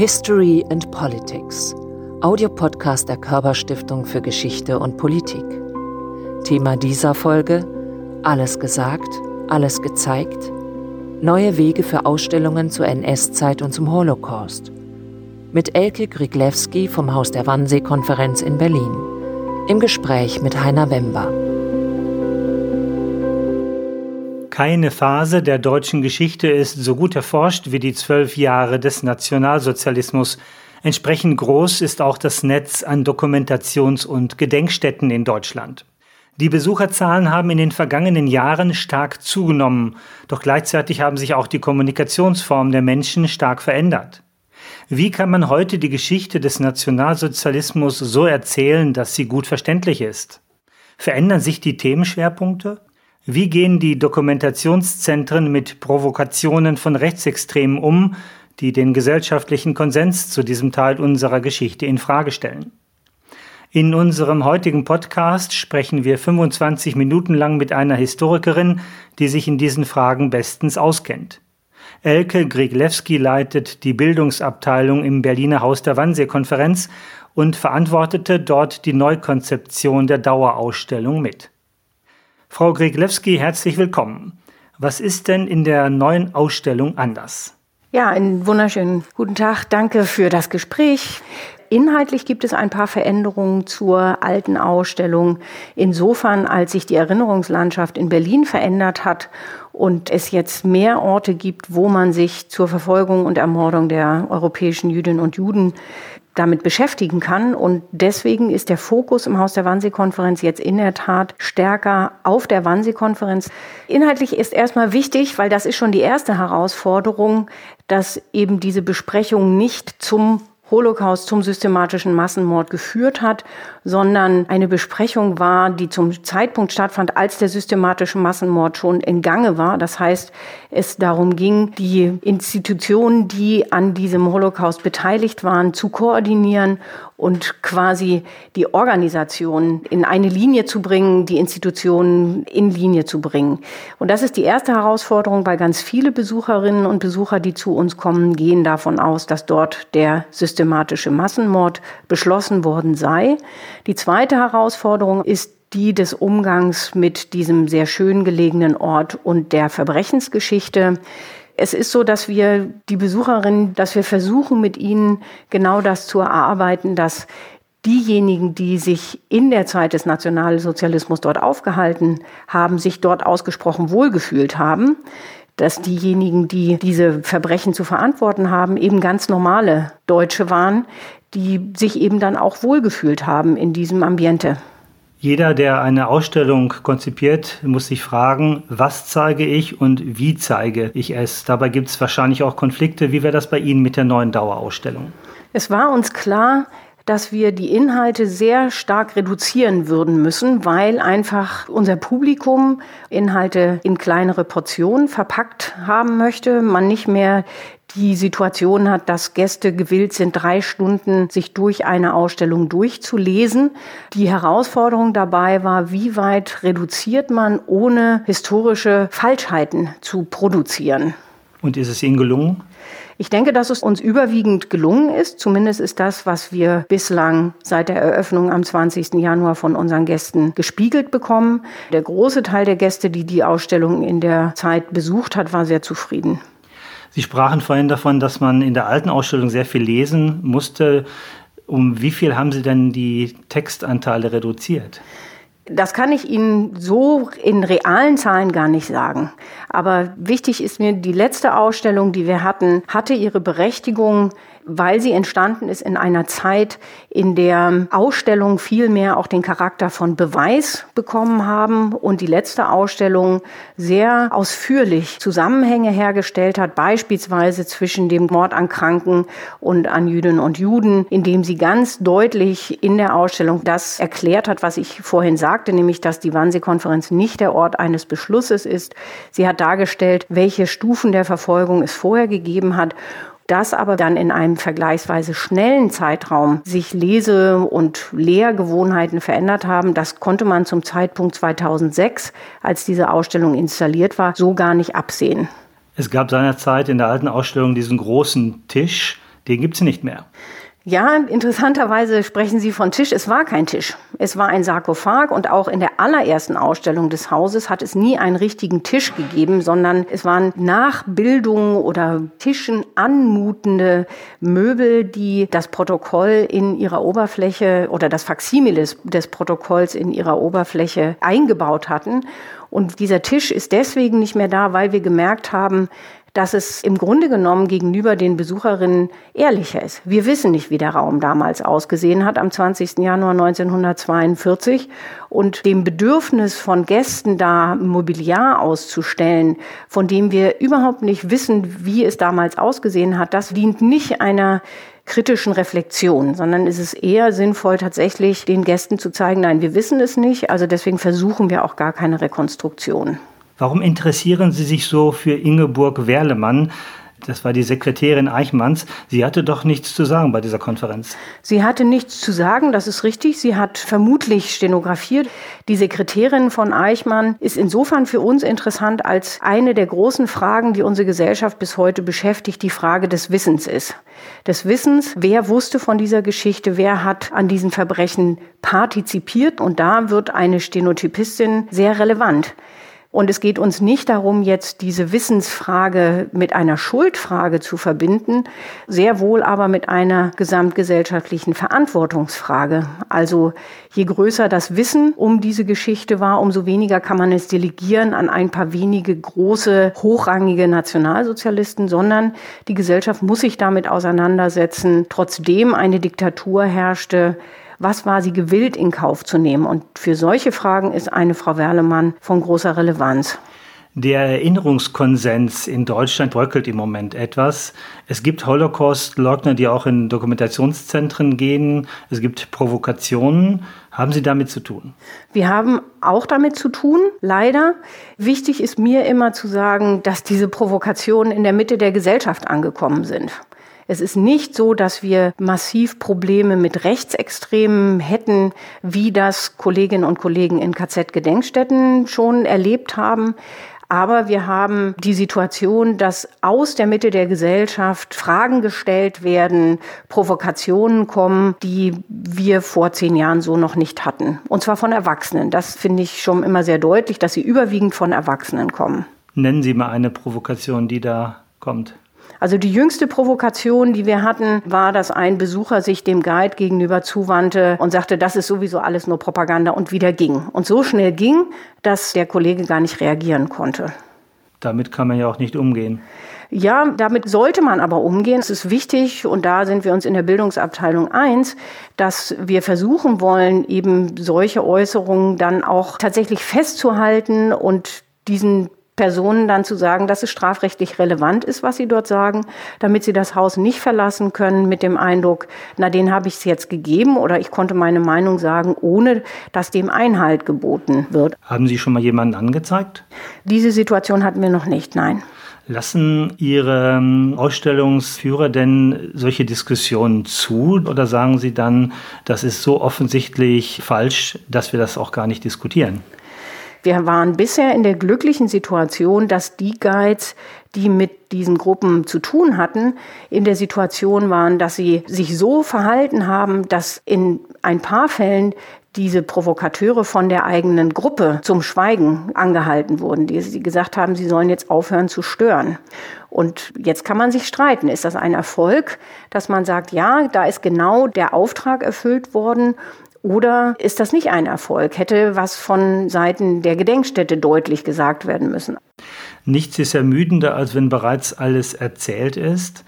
History and Politics, Audiopodcast der Körperstiftung für Geschichte und Politik. Thema dieser Folge: Alles gesagt, alles gezeigt. Neue Wege für Ausstellungen zur NS-Zeit und zum Holocaust. Mit Elke Griglewski vom Haus der Wannsee-Konferenz in Berlin. Im Gespräch mit Heiner Wember. Keine Phase der deutschen Geschichte ist so gut erforscht wie die zwölf Jahre des Nationalsozialismus. Entsprechend groß ist auch das Netz an Dokumentations- und Gedenkstätten in Deutschland. Die Besucherzahlen haben in den vergangenen Jahren stark zugenommen, doch gleichzeitig haben sich auch die Kommunikationsformen der Menschen stark verändert. Wie kann man heute die Geschichte des Nationalsozialismus so erzählen, dass sie gut verständlich ist? Verändern sich die Themenschwerpunkte? Wie gehen die Dokumentationszentren mit Provokationen von Rechtsextremen um, die den gesellschaftlichen Konsens zu diesem Teil unserer Geschichte in Frage stellen? In unserem heutigen Podcast sprechen wir 25 Minuten lang mit einer Historikerin, die sich in diesen Fragen bestens auskennt. Elke Griglewski leitet die Bildungsabteilung im Berliner Haus der Wannsee-Konferenz und verantwortete dort die Neukonzeption der Dauerausstellung mit. Frau Greglewski, herzlich willkommen. Was ist denn in der neuen Ausstellung anders? Ja, einen wunderschönen guten Tag. Danke für das Gespräch. Inhaltlich gibt es ein paar Veränderungen zur alten Ausstellung. Insofern, als sich die Erinnerungslandschaft in Berlin verändert hat und es jetzt mehr Orte gibt, wo man sich zur Verfolgung und Ermordung der europäischen Jüdinnen und Juden damit beschäftigen kann. Und deswegen ist der Fokus im Haus der Wannsee-Konferenz jetzt in der Tat stärker auf der Wannsee-Konferenz. Inhaltlich ist erstmal wichtig, weil das ist schon die erste Herausforderung, dass eben diese Besprechung nicht zum Holocaust zum systematischen Massenmord geführt hat, sondern eine Besprechung war, die zum Zeitpunkt stattfand, als der systematische Massenmord schon in Gange war. Das heißt, es darum ging, die Institutionen, die an diesem Holocaust beteiligt waren, zu koordinieren und quasi die Organisation in eine Linie zu bringen, die Institutionen in Linie zu bringen. Und das ist die erste Herausforderung, weil ganz viele Besucherinnen und Besucher, die zu uns kommen, gehen davon aus, dass dort der systematische Massenmord beschlossen worden sei. Die zweite Herausforderung ist die des Umgangs mit diesem sehr schön gelegenen Ort und der Verbrechensgeschichte. Es ist so, dass wir die Besucherinnen, dass wir versuchen, mit ihnen genau das zu erarbeiten, dass diejenigen, die sich in der Zeit des Nationalsozialismus dort aufgehalten haben, sich dort ausgesprochen wohlgefühlt haben, dass diejenigen, die diese Verbrechen zu verantworten haben, eben ganz normale Deutsche waren, die sich eben dann auch wohlgefühlt haben in diesem Ambiente. Jeder, der eine Ausstellung konzipiert, muss sich fragen, was zeige ich und wie zeige ich es. Dabei gibt es wahrscheinlich auch Konflikte. Wie wäre das bei Ihnen mit der neuen Dauerausstellung? Es war uns klar, dass wir die Inhalte sehr stark reduzieren würden müssen, weil einfach unser Publikum Inhalte in kleinere Portionen verpackt haben möchte. Man nicht mehr die Situation hat, dass Gäste gewillt sind, drei Stunden sich durch eine Ausstellung durchzulesen. Die Herausforderung dabei war, wie weit reduziert man, ohne historische Falschheiten zu produzieren. Und ist es Ihnen gelungen? Ich denke, dass es uns überwiegend gelungen ist. Zumindest ist das, was wir bislang seit der Eröffnung am 20. Januar von unseren Gästen gespiegelt bekommen. Der große Teil der Gäste, die die Ausstellung in der Zeit besucht hat, war sehr zufrieden. Sie sprachen vorhin davon, dass man in der alten Ausstellung sehr viel lesen musste. Um wie viel haben Sie denn die Textanteile reduziert? Das kann ich Ihnen so in realen Zahlen gar nicht sagen. Aber wichtig ist mir, die letzte Ausstellung, die wir hatten, hatte ihre Berechtigung weil sie entstanden ist in einer Zeit, in der Ausstellungen viel mehr auch den Charakter von Beweis bekommen haben und die letzte Ausstellung sehr ausführlich Zusammenhänge hergestellt hat, beispielsweise zwischen dem Mord an Kranken und an Jüdinnen und Juden, indem sie ganz deutlich in der Ausstellung das erklärt hat, was ich vorhin sagte, nämlich dass die Wannsee-Konferenz nicht der Ort eines Beschlusses ist. Sie hat dargestellt, welche Stufen der Verfolgung es vorher gegeben hat das aber dann in einem vergleichsweise schnellen Zeitraum sich Lese- und Lehrgewohnheiten verändert haben, das konnte man zum Zeitpunkt 2006, als diese Ausstellung installiert war, so gar nicht absehen. Es gab seinerzeit in der alten Ausstellung diesen großen Tisch, den gibt es nicht mehr. Ja, interessanterweise sprechen Sie von Tisch. Es war kein Tisch. Es war ein Sarkophag und auch in der allerersten Ausstellung des Hauses hat es nie einen richtigen Tisch gegeben, sondern es waren Nachbildungen oder Tischen anmutende Möbel, die das Protokoll in ihrer Oberfläche oder das Faksimile des Protokolls in ihrer Oberfläche eingebaut hatten. Und dieser Tisch ist deswegen nicht mehr da, weil wir gemerkt haben, dass es im Grunde genommen gegenüber den Besucherinnen ehrlicher ist. Wir wissen nicht, wie der Raum damals ausgesehen hat am 20. Januar 1942 und dem Bedürfnis von Gästen da Mobiliar auszustellen, von dem wir überhaupt nicht wissen, wie es damals ausgesehen hat, das dient nicht einer kritischen Reflexion, sondern ist es eher sinnvoll, tatsächlich den Gästen zu zeigen, nein, wir wissen es nicht, also deswegen versuchen wir auch gar keine Rekonstruktion. Warum interessieren Sie sich so für Ingeborg Werlemann? Das war die Sekretärin Eichmanns. Sie hatte doch nichts zu sagen bei dieser Konferenz. Sie hatte nichts zu sagen, das ist richtig. Sie hat vermutlich stenografiert. Die Sekretärin von Eichmann ist insofern für uns interessant, als eine der großen Fragen, die unsere Gesellschaft bis heute beschäftigt, die Frage des Wissens ist. Des Wissens, wer wusste von dieser Geschichte, wer hat an diesen Verbrechen partizipiert. Und da wird eine Stenotypistin sehr relevant. Und es geht uns nicht darum, jetzt diese Wissensfrage mit einer Schuldfrage zu verbinden, sehr wohl aber mit einer gesamtgesellschaftlichen Verantwortungsfrage. Also je größer das Wissen um diese Geschichte war, umso weniger kann man es delegieren an ein paar wenige große, hochrangige Nationalsozialisten, sondern die Gesellschaft muss sich damit auseinandersetzen, trotzdem eine Diktatur herrschte, was war sie gewillt in Kauf zu nehmen? Und für solche Fragen ist eine Frau Werlemann von großer Relevanz. Der Erinnerungskonsens in Deutschland bröckelt im Moment etwas. Es gibt Holocaust-Leugner, die auch in Dokumentationszentren gehen. Es gibt Provokationen. Haben Sie damit zu tun? Wir haben auch damit zu tun, leider. Wichtig ist mir immer zu sagen, dass diese Provokationen in der Mitte der Gesellschaft angekommen sind. Es ist nicht so, dass wir massiv Probleme mit Rechtsextremen hätten, wie das Kolleginnen und Kollegen in KZ-Gedenkstätten schon erlebt haben. Aber wir haben die Situation, dass aus der Mitte der Gesellschaft Fragen gestellt werden, Provokationen kommen, die wir vor zehn Jahren so noch nicht hatten. Und zwar von Erwachsenen. Das finde ich schon immer sehr deutlich, dass sie überwiegend von Erwachsenen kommen. Nennen Sie mal eine Provokation, die da kommt. Also die jüngste Provokation, die wir hatten, war, dass ein Besucher sich dem Guide gegenüber zuwandte und sagte, das ist sowieso alles nur Propaganda und wieder ging. Und so schnell ging, dass der Kollege gar nicht reagieren konnte. Damit kann man ja auch nicht umgehen. Ja, damit sollte man aber umgehen. Es ist wichtig, und da sind wir uns in der Bildungsabteilung eins, dass wir versuchen wollen, eben solche Äußerungen dann auch tatsächlich festzuhalten und diesen Personen dann zu sagen, dass es strafrechtlich relevant ist, was sie dort sagen, damit sie das Haus nicht verlassen können mit dem Eindruck, na, den habe ich es jetzt gegeben oder ich konnte meine Meinung sagen, ohne dass dem Einhalt geboten wird. Haben Sie schon mal jemanden angezeigt? Diese Situation hatten wir noch nicht, nein. Lassen Ihre ähm, Ausstellungsführer denn solche Diskussionen zu oder sagen Sie dann, das ist so offensichtlich falsch, dass wir das auch gar nicht diskutieren? Wir waren bisher in der glücklichen Situation, dass die Guides, die mit diesen Gruppen zu tun hatten, in der Situation waren, dass sie sich so verhalten haben, dass in ein paar Fällen diese Provokateure von der eigenen Gruppe zum Schweigen angehalten wurden, die sie gesagt haben, sie sollen jetzt aufhören zu stören. Und jetzt kann man sich streiten. Ist das ein Erfolg, dass man sagt, ja, da ist genau der Auftrag erfüllt worden oder ist das nicht ein Erfolg? Hätte was von Seiten der Gedenkstätte deutlich gesagt werden müssen? Nichts ist ermüdender, als wenn bereits alles erzählt ist.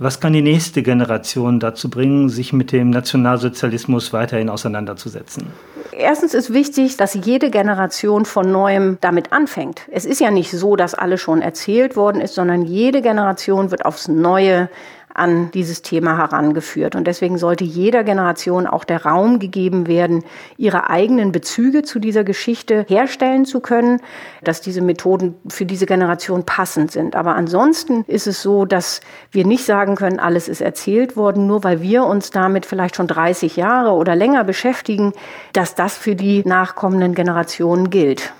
Was kann die nächste Generation dazu bringen, sich mit dem Nationalsozialismus weiterhin auseinanderzusetzen? Erstens ist wichtig, dass jede Generation von neuem damit anfängt. Es ist ja nicht so, dass alles schon erzählt worden ist, sondern jede Generation wird aufs Neue an dieses Thema herangeführt. Und deswegen sollte jeder Generation auch der Raum gegeben werden, ihre eigenen Bezüge zu dieser Geschichte herstellen zu können, dass diese Methoden für diese Generation passend sind. Aber ansonsten ist es so, dass wir nicht sagen können, alles ist erzählt worden, nur weil wir uns damit vielleicht schon 30 Jahre oder länger beschäftigen, dass das für die nachkommenden Generationen gilt.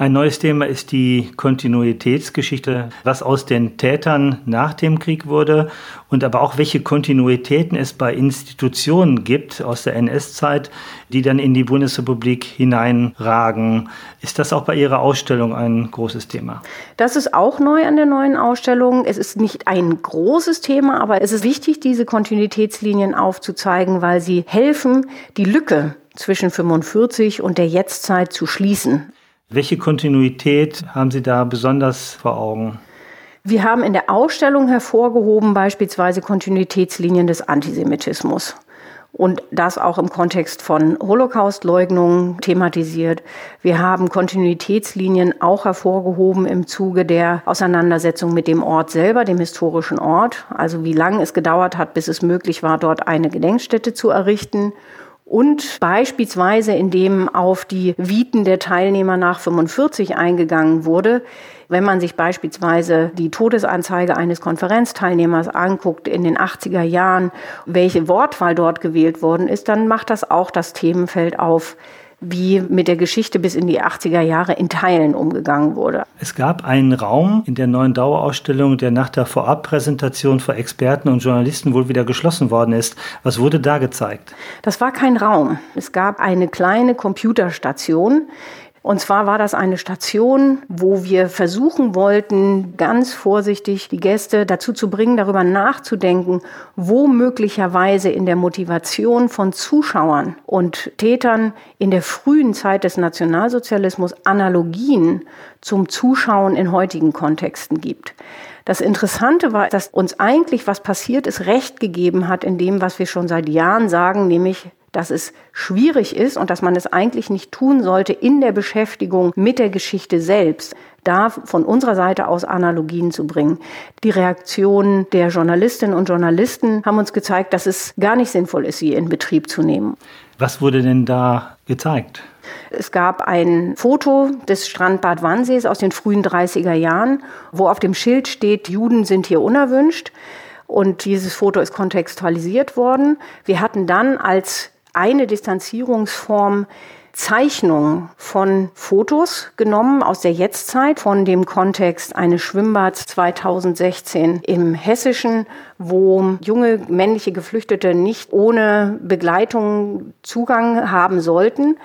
Ein neues Thema ist die Kontinuitätsgeschichte, was aus den Tätern nach dem Krieg wurde und aber auch welche Kontinuitäten es bei Institutionen gibt aus der NS-Zeit, die dann in die Bundesrepublik hineinragen. Ist das auch bei Ihrer Ausstellung ein großes Thema? Das ist auch neu an der neuen Ausstellung. Es ist nicht ein großes Thema, aber es ist wichtig, diese Kontinuitätslinien aufzuzeigen, weil sie helfen, die Lücke zwischen 45 und der Jetztzeit zu schließen. Welche Kontinuität haben Sie da besonders vor Augen? Wir haben in der Ausstellung hervorgehoben beispielsweise Kontinuitätslinien des Antisemitismus und das auch im Kontext von Holocaustleugnung thematisiert. Wir haben Kontinuitätslinien auch hervorgehoben im Zuge der Auseinandersetzung mit dem Ort selber, dem historischen Ort, also wie lange es gedauert hat, bis es möglich war, dort eine Gedenkstätte zu errichten und beispielsweise indem auf die Viten der Teilnehmer nach 45 eingegangen wurde. Wenn man sich beispielsweise die Todesanzeige eines Konferenzteilnehmers anguckt in den 80er Jahren, welche Wortwahl dort gewählt worden ist, dann macht das auch das Themenfeld auf, wie mit der Geschichte bis in die 80er Jahre in Teilen umgegangen wurde. Es gab einen Raum in der neuen Dauerausstellung, der nach der Vorabpräsentation vor Experten und Journalisten wohl wieder geschlossen worden ist. Was wurde da gezeigt? Das war kein Raum. Es gab eine kleine Computerstation, und zwar war das eine Station, wo wir versuchen wollten, ganz vorsichtig die Gäste dazu zu bringen, darüber nachzudenken, wo möglicherweise in der Motivation von Zuschauern und Tätern in der frühen Zeit des Nationalsozialismus Analogien zum Zuschauen in heutigen Kontexten gibt. Das Interessante war, dass uns eigentlich was passiert ist, recht gegeben hat in dem, was wir schon seit Jahren sagen, nämlich dass es schwierig ist und dass man es eigentlich nicht tun sollte in der Beschäftigung mit der Geschichte selbst, da von unserer Seite aus Analogien zu bringen. Die Reaktionen der Journalistinnen und Journalisten haben uns gezeigt, dass es gar nicht sinnvoll ist, sie in Betrieb zu nehmen. Was wurde denn da gezeigt? Es gab ein Foto des Strandbad Wannsees aus den frühen 30er Jahren, wo auf dem Schild steht, Juden sind hier unerwünscht. Und dieses Foto ist kontextualisiert worden. Wir hatten dann als eine Distanzierungsform Zeichnungen von Fotos genommen aus der Jetztzeit, von dem Kontext eines Schwimmbads 2016 im Hessischen, wo junge männliche Geflüchtete nicht ohne Begleitung Zugang haben sollten.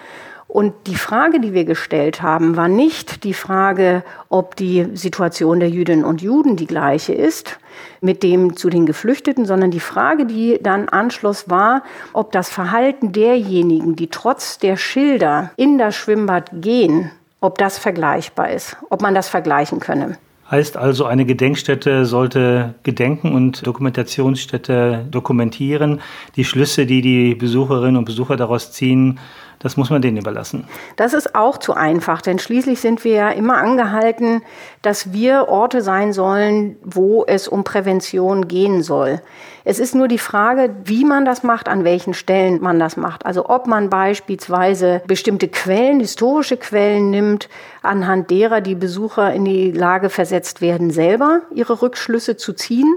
Und die Frage, die wir gestellt haben, war nicht die Frage, ob die Situation der Jüdinnen und Juden die gleiche ist mit dem zu den Geflüchteten, sondern die Frage, die dann anschloss, war, ob das Verhalten derjenigen, die trotz der Schilder in das Schwimmbad gehen, ob das vergleichbar ist, ob man das vergleichen könne. Heißt also, eine Gedenkstätte sollte Gedenken und Dokumentationsstätte dokumentieren. Die Schlüsse, die die Besucherinnen und Besucher daraus ziehen, das muss man denen überlassen. Das ist auch zu einfach, denn schließlich sind wir ja immer angehalten, dass wir Orte sein sollen, wo es um Prävention gehen soll. Es ist nur die Frage, wie man das macht, an welchen Stellen man das macht. Also ob man beispielsweise bestimmte Quellen, historische Quellen nimmt, anhand derer die Besucher in die Lage versetzt werden, selber ihre Rückschlüsse zu ziehen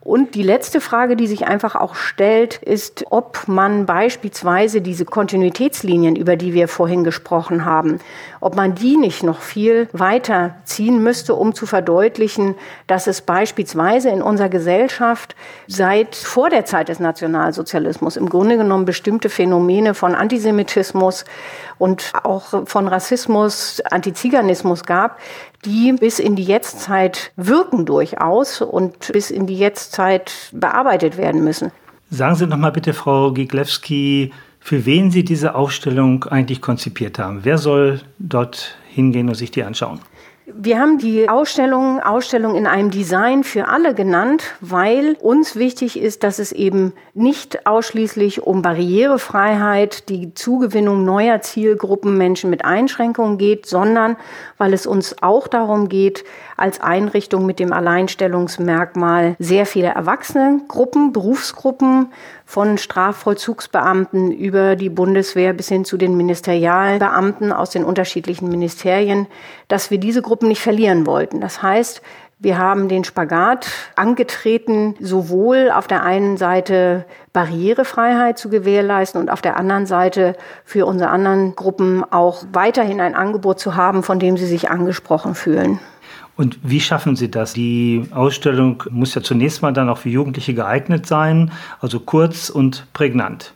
und die letzte Frage, die sich einfach auch stellt, ist, ob man beispielsweise diese Kontinuitätslinien, über die wir vorhin gesprochen haben, ob man die nicht noch viel weiter ziehen müsste, um zu verdeutlichen, dass es beispielsweise in unserer Gesellschaft seit vor der Zeit des Nationalsozialismus im Grunde genommen bestimmte Phänomene von Antisemitismus und auch von Rassismus, Antiziganismus gab, die bis in die Jetztzeit wirken durchaus und bis in die Jetztzeit bearbeitet werden müssen. Sagen Sie noch mal bitte, Frau Giglewski, für wen Sie diese Ausstellung eigentlich konzipiert haben. Wer soll dort hingehen und sich die anschauen? Wir haben die Ausstellung Ausstellung in einem Design für alle genannt, weil uns wichtig ist, dass es eben nicht ausschließlich um Barrierefreiheit, die Zugewinnung neuer Zielgruppen Menschen mit Einschränkungen geht, sondern weil es uns auch darum geht, als Einrichtung mit dem Alleinstellungsmerkmal sehr viele erwachsene Gruppen, Berufsgruppen von Strafvollzugsbeamten über die Bundeswehr bis hin zu den Ministerialbeamten aus den unterschiedlichen Ministerien, dass wir diese Gruppen nicht verlieren wollten. Das heißt, Wir haben den Spagat angetreten, sowohl auf der einen Seite Barrierefreiheit zu gewährleisten und auf der anderen Seite für unsere anderen Gruppen auch weiterhin ein Angebot zu haben, von dem sie sich angesprochen fühlen. Und wie schaffen Sie das? Die Ausstellung muss ja zunächst mal dann auch für Jugendliche geeignet sein, also kurz und prägnant.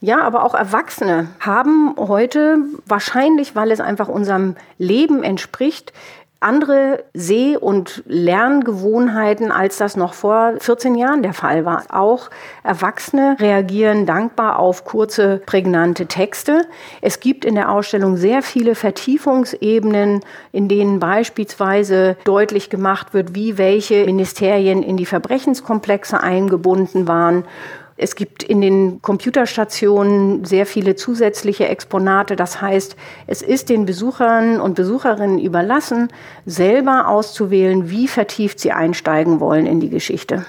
Ja, aber auch Erwachsene haben heute, wahrscheinlich weil es einfach unserem Leben entspricht, andere Seh- und Lerngewohnheiten, als das noch vor 14 Jahren der Fall war. Auch Erwachsene reagieren dankbar auf kurze, prägnante Texte. Es gibt in der Ausstellung sehr viele Vertiefungsebenen, in denen beispielsweise deutlich gemacht wird, wie welche Ministerien in die Verbrechenskomplexe eingebunden waren es gibt in den Computerstationen sehr viele zusätzliche Exponate. Das heißt, es ist den Besuchern und Besucherinnen überlassen, selber auszuwählen, wie vertieft sie einsteigen wollen in die Geschichte.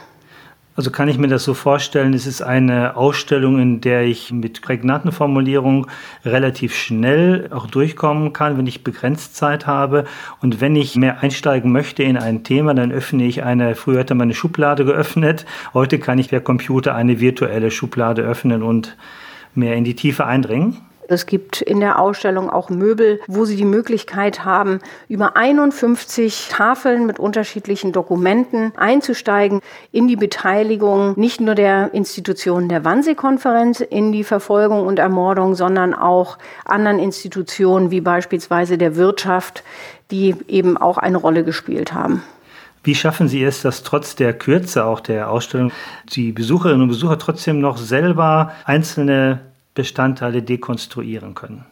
Also kann ich mir das so vorstellen, es ist eine Ausstellung, in der ich mit prägnanten Formulierungen relativ schnell auch durchkommen kann, wenn ich begrenzt Zeit habe. Und wenn ich mehr einsteigen möchte in ein Thema, dann öffne ich eine, früher hätte man eine Schublade geöffnet, heute kann ich per Computer eine virtuelle Schublade öffnen und mehr in die Tiefe eindringen. Es gibt in der Ausstellung auch Möbel, wo Sie die Möglichkeit haben, über 51 Tafeln mit unterschiedlichen Dokumenten einzusteigen in die Beteiligung nicht nur der Institutionen der Wannsee-Konferenz in die Verfolgung und Ermordung, sondern auch anderen Institutionen wie beispielsweise der Wirtschaft, die eben auch eine Rolle gespielt haben. Wie schaffen Sie es, dass trotz der Kürze auch der Ausstellung die Besucherinnen und Besucher trotzdem noch selber einzelne Bestandteile dekonstruieren können.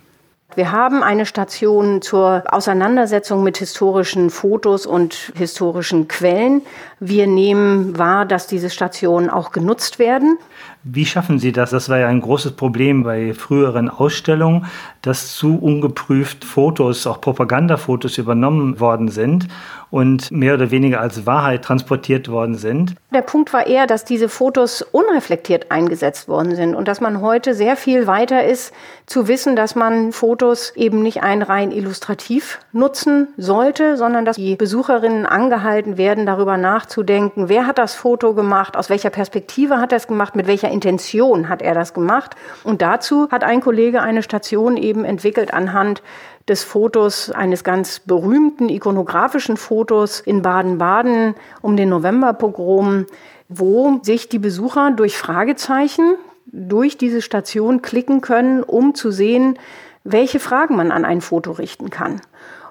Wir haben eine Station zur Auseinandersetzung mit historischen Fotos und historischen Quellen. Wir nehmen wahr, dass diese Stationen auch genutzt werden. Wie schaffen Sie das? Das war ja ein großes Problem bei früheren Ausstellungen, dass zu ungeprüft Fotos, auch Propagandafotos übernommen worden sind und mehr oder weniger als Wahrheit transportiert worden sind. Der Punkt war eher, dass diese Fotos unreflektiert eingesetzt worden sind und dass man heute sehr viel weiter ist zu wissen, dass man Fotos eben nicht ein rein illustrativ nutzen sollte, sondern dass die Besucherinnen angehalten werden, darüber nachzudenken, wer hat das Foto gemacht, aus welcher Perspektive hat er es gemacht, mit welcher Intention hat er das gemacht. Und dazu hat ein Kollege eine Station eben entwickelt anhand des Fotos eines ganz berühmten ikonografischen Fotos in Baden-Baden um den Novemberpogrom, wo sich die Besucher durch Fragezeichen durch diese Station klicken können, um zu sehen, welche Fragen man an ein Foto richten kann.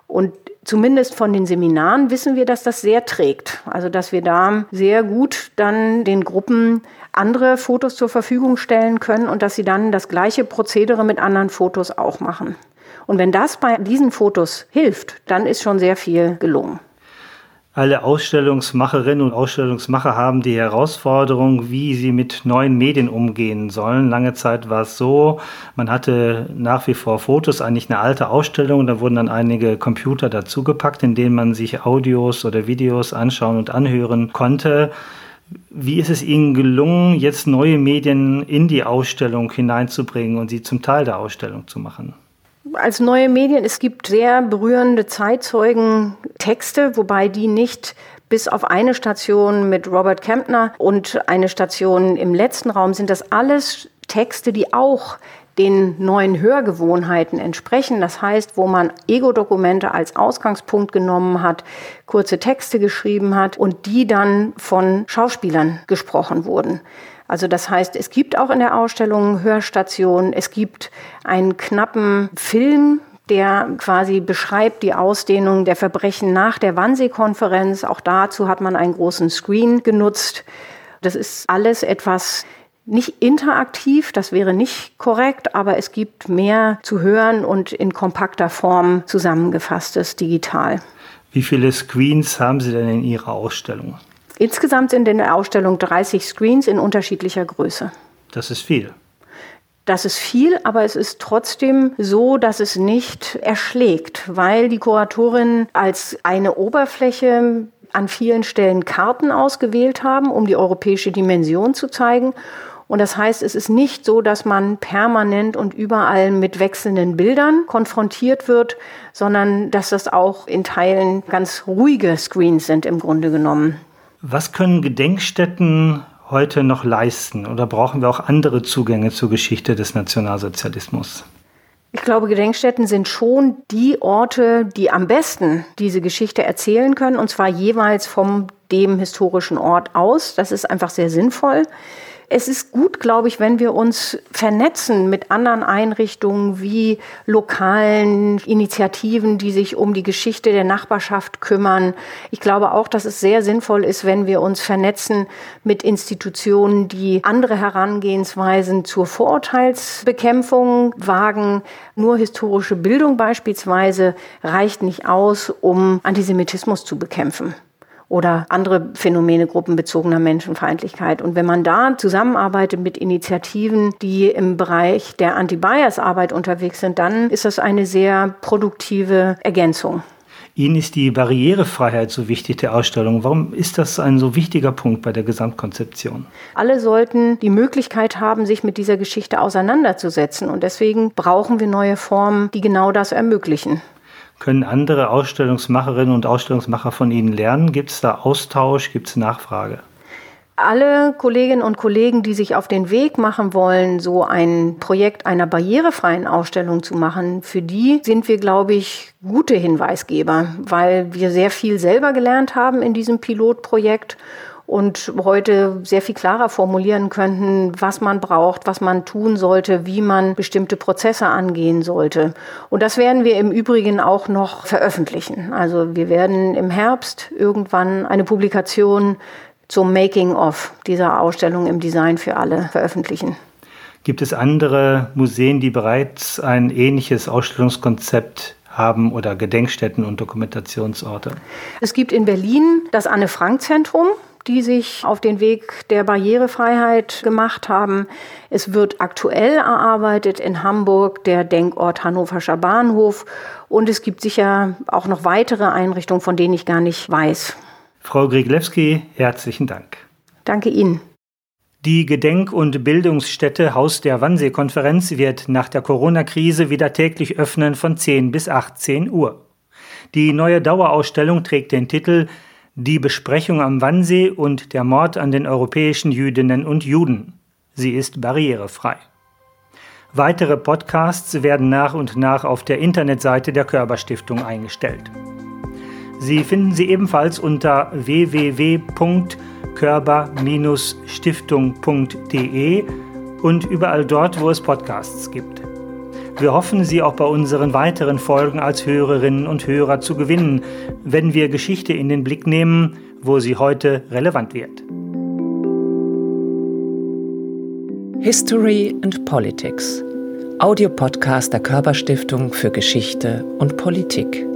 Und zumindest von den Seminaren wissen wir, dass das sehr trägt. Also dass wir da sehr gut dann den Gruppen andere Fotos zur Verfügung stellen können und dass sie dann das gleiche Prozedere mit anderen Fotos auch machen. Und wenn das bei diesen Fotos hilft, dann ist schon sehr viel gelungen. Alle Ausstellungsmacherinnen und Ausstellungsmacher haben die Herausforderung, wie sie mit neuen Medien umgehen sollen. Lange Zeit war es so, man hatte nach wie vor Fotos, eigentlich eine alte Ausstellung, da wurden dann einige Computer dazugepackt, in denen man sich Audios oder Videos anschauen und anhören konnte. Wie ist es Ihnen gelungen, jetzt neue Medien in die Ausstellung hineinzubringen und sie zum Teil der Ausstellung zu machen? Als neue Medien, es gibt sehr berührende Zeitzeugen-Texte, wobei die nicht bis auf eine Station mit Robert Kempner und eine Station im letzten Raum sind das alles Texte, die auch den neuen Hörgewohnheiten entsprechen. Das heißt, wo man Ego-Dokumente als Ausgangspunkt genommen hat, kurze Texte geschrieben hat und die dann von Schauspielern gesprochen wurden. Also das heißt, es gibt auch in der Ausstellung Hörstationen, es gibt einen knappen Film, der quasi beschreibt die Ausdehnung der Verbrechen nach der Wannsee-Konferenz. Auch dazu hat man einen großen Screen genutzt. Das ist alles etwas nicht interaktiv, das wäre nicht korrekt, aber es gibt mehr zu hören und in kompakter Form zusammengefasstes digital. Wie viele Screens haben Sie denn in Ihrer Ausstellung? Insgesamt sind in der Ausstellung 30 Screens in unterschiedlicher Größe. Das ist viel. Das ist viel, aber es ist trotzdem so, dass es nicht erschlägt, weil die Kuratorinnen als eine Oberfläche an vielen Stellen Karten ausgewählt haben, um die europäische Dimension zu zeigen Und das heißt, es ist nicht so, dass man permanent und überall mit wechselnden Bildern konfrontiert wird, sondern dass das auch in Teilen ganz ruhige Screens sind im Grunde genommen. Was können Gedenkstätten heute noch leisten oder brauchen wir auch andere Zugänge zur Geschichte des Nationalsozialismus? Ich glaube, Gedenkstätten sind schon die Orte, die am besten diese Geschichte erzählen können, und zwar jeweils vom dem historischen Ort aus. Das ist einfach sehr sinnvoll. Es ist gut, glaube ich, wenn wir uns vernetzen mit anderen Einrichtungen wie lokalen Initiativen, die sich um die Geschichte der Nachbarschaft kümmern. Ich glaube auch, dass es sehr sinnvoll ist, wenn wir uns vernetzen mit Institutionen, die andere Herangehensweisen zur Vorurteilsbekämpfung wagen. Nur historische Bildung beispielsweise reicht nicht aus, um Antisemitismus zu bekämpfen oder andere Phänomene gruppenbezogener Menschenfeindlichkeit. Und wenn man da zusammenarbeitet mit Initiativen, die im Bereich der Anti-Bias-Arbeit unterwegs sind, dann ist das eine sehr produktive Ergänzung. Ihnen ist die Barrierefreiheit so wichtig der Ausstellung. Warum ist das ein so wichtiger Punkt bei der Gesamtkonzeption? Alle sollten die Möglichkeit haben, sich mit dieser Geschichte auseinanderzusetzen. Und deswegen brauchen wir neue Formen, die genau das ermöglichen. Können andere Ausstellungsmacherinnen und Ausstellungsmacher von Ihnen lernen? Gibt es da Austausch? Gibt es Nachfrage? Alle Kolleginnen und Kollegen, die sich auf den Weg machen wollen, so ein Projekt einer barrierefreien Ausstellung zu machen, für die sind wir, glaube ich, gute Hinweisgeber, weil wir sehr viel selber gelernt haben in diesem Pilotprojekt und heute sehr viel klarer formulieren könnten, was man braucht, was man tun sollte, wie man bestimmte Prozesse angehen sollte. Und das werden wir im Übrigen auch noch veröffentlichen. Also wir werden im Herbst irgendwann eine Publikation zum Making-of dieser Ausstellung im Design für alle veröffentlichen. Gibt es andere Museen, die bereits ein ähnliches Ausstellungskonzept haben oder Gedenkstätten und Dokumentationsorte? Es gibt in Berlin das Anne-Frank-Zentrum die sich auf den Weg der Barrierefreiheit gemacht haben. Es wird aktuell erarbeitet in Hamburg der Denkort Hannoverscher Bahnhof und es gibt sicher auch noch weitere Einrichtungen, von denen ich gar nicht weiß. Frau Griglewski, herzlichen Dank. Danke Ihnen. Die Gedenk- und Bildungsstätte Haus der Wannsee-Konferenz wird nach der Corona-Krise wieder täglich öffnen von 10 bis 18 Uhr. Die neue Dauerausstellung trägt den Titel die Besprechung am Wannsee und der Mord an den europäischen Jüdinnen und Juden. Sie ist barrierefrei. Weitere Podcasts werden nach und nach auf der Internetseite der Körperstiftung eingestellt. Sie finden sie ebenfalls unter www.körper-stiftung.de und überall dort, wo es Podcasts gibt. Wir hoffen, Sie auch bei unseren weiteren Folgen als Hörerinnen und Hörer zu gewinnen, wenn wir Geschichte in den Blick nehmen, wo sie heute relevant wird. History and Politics. Audiopodcast der Körperstiftung für Geschichte und Politik.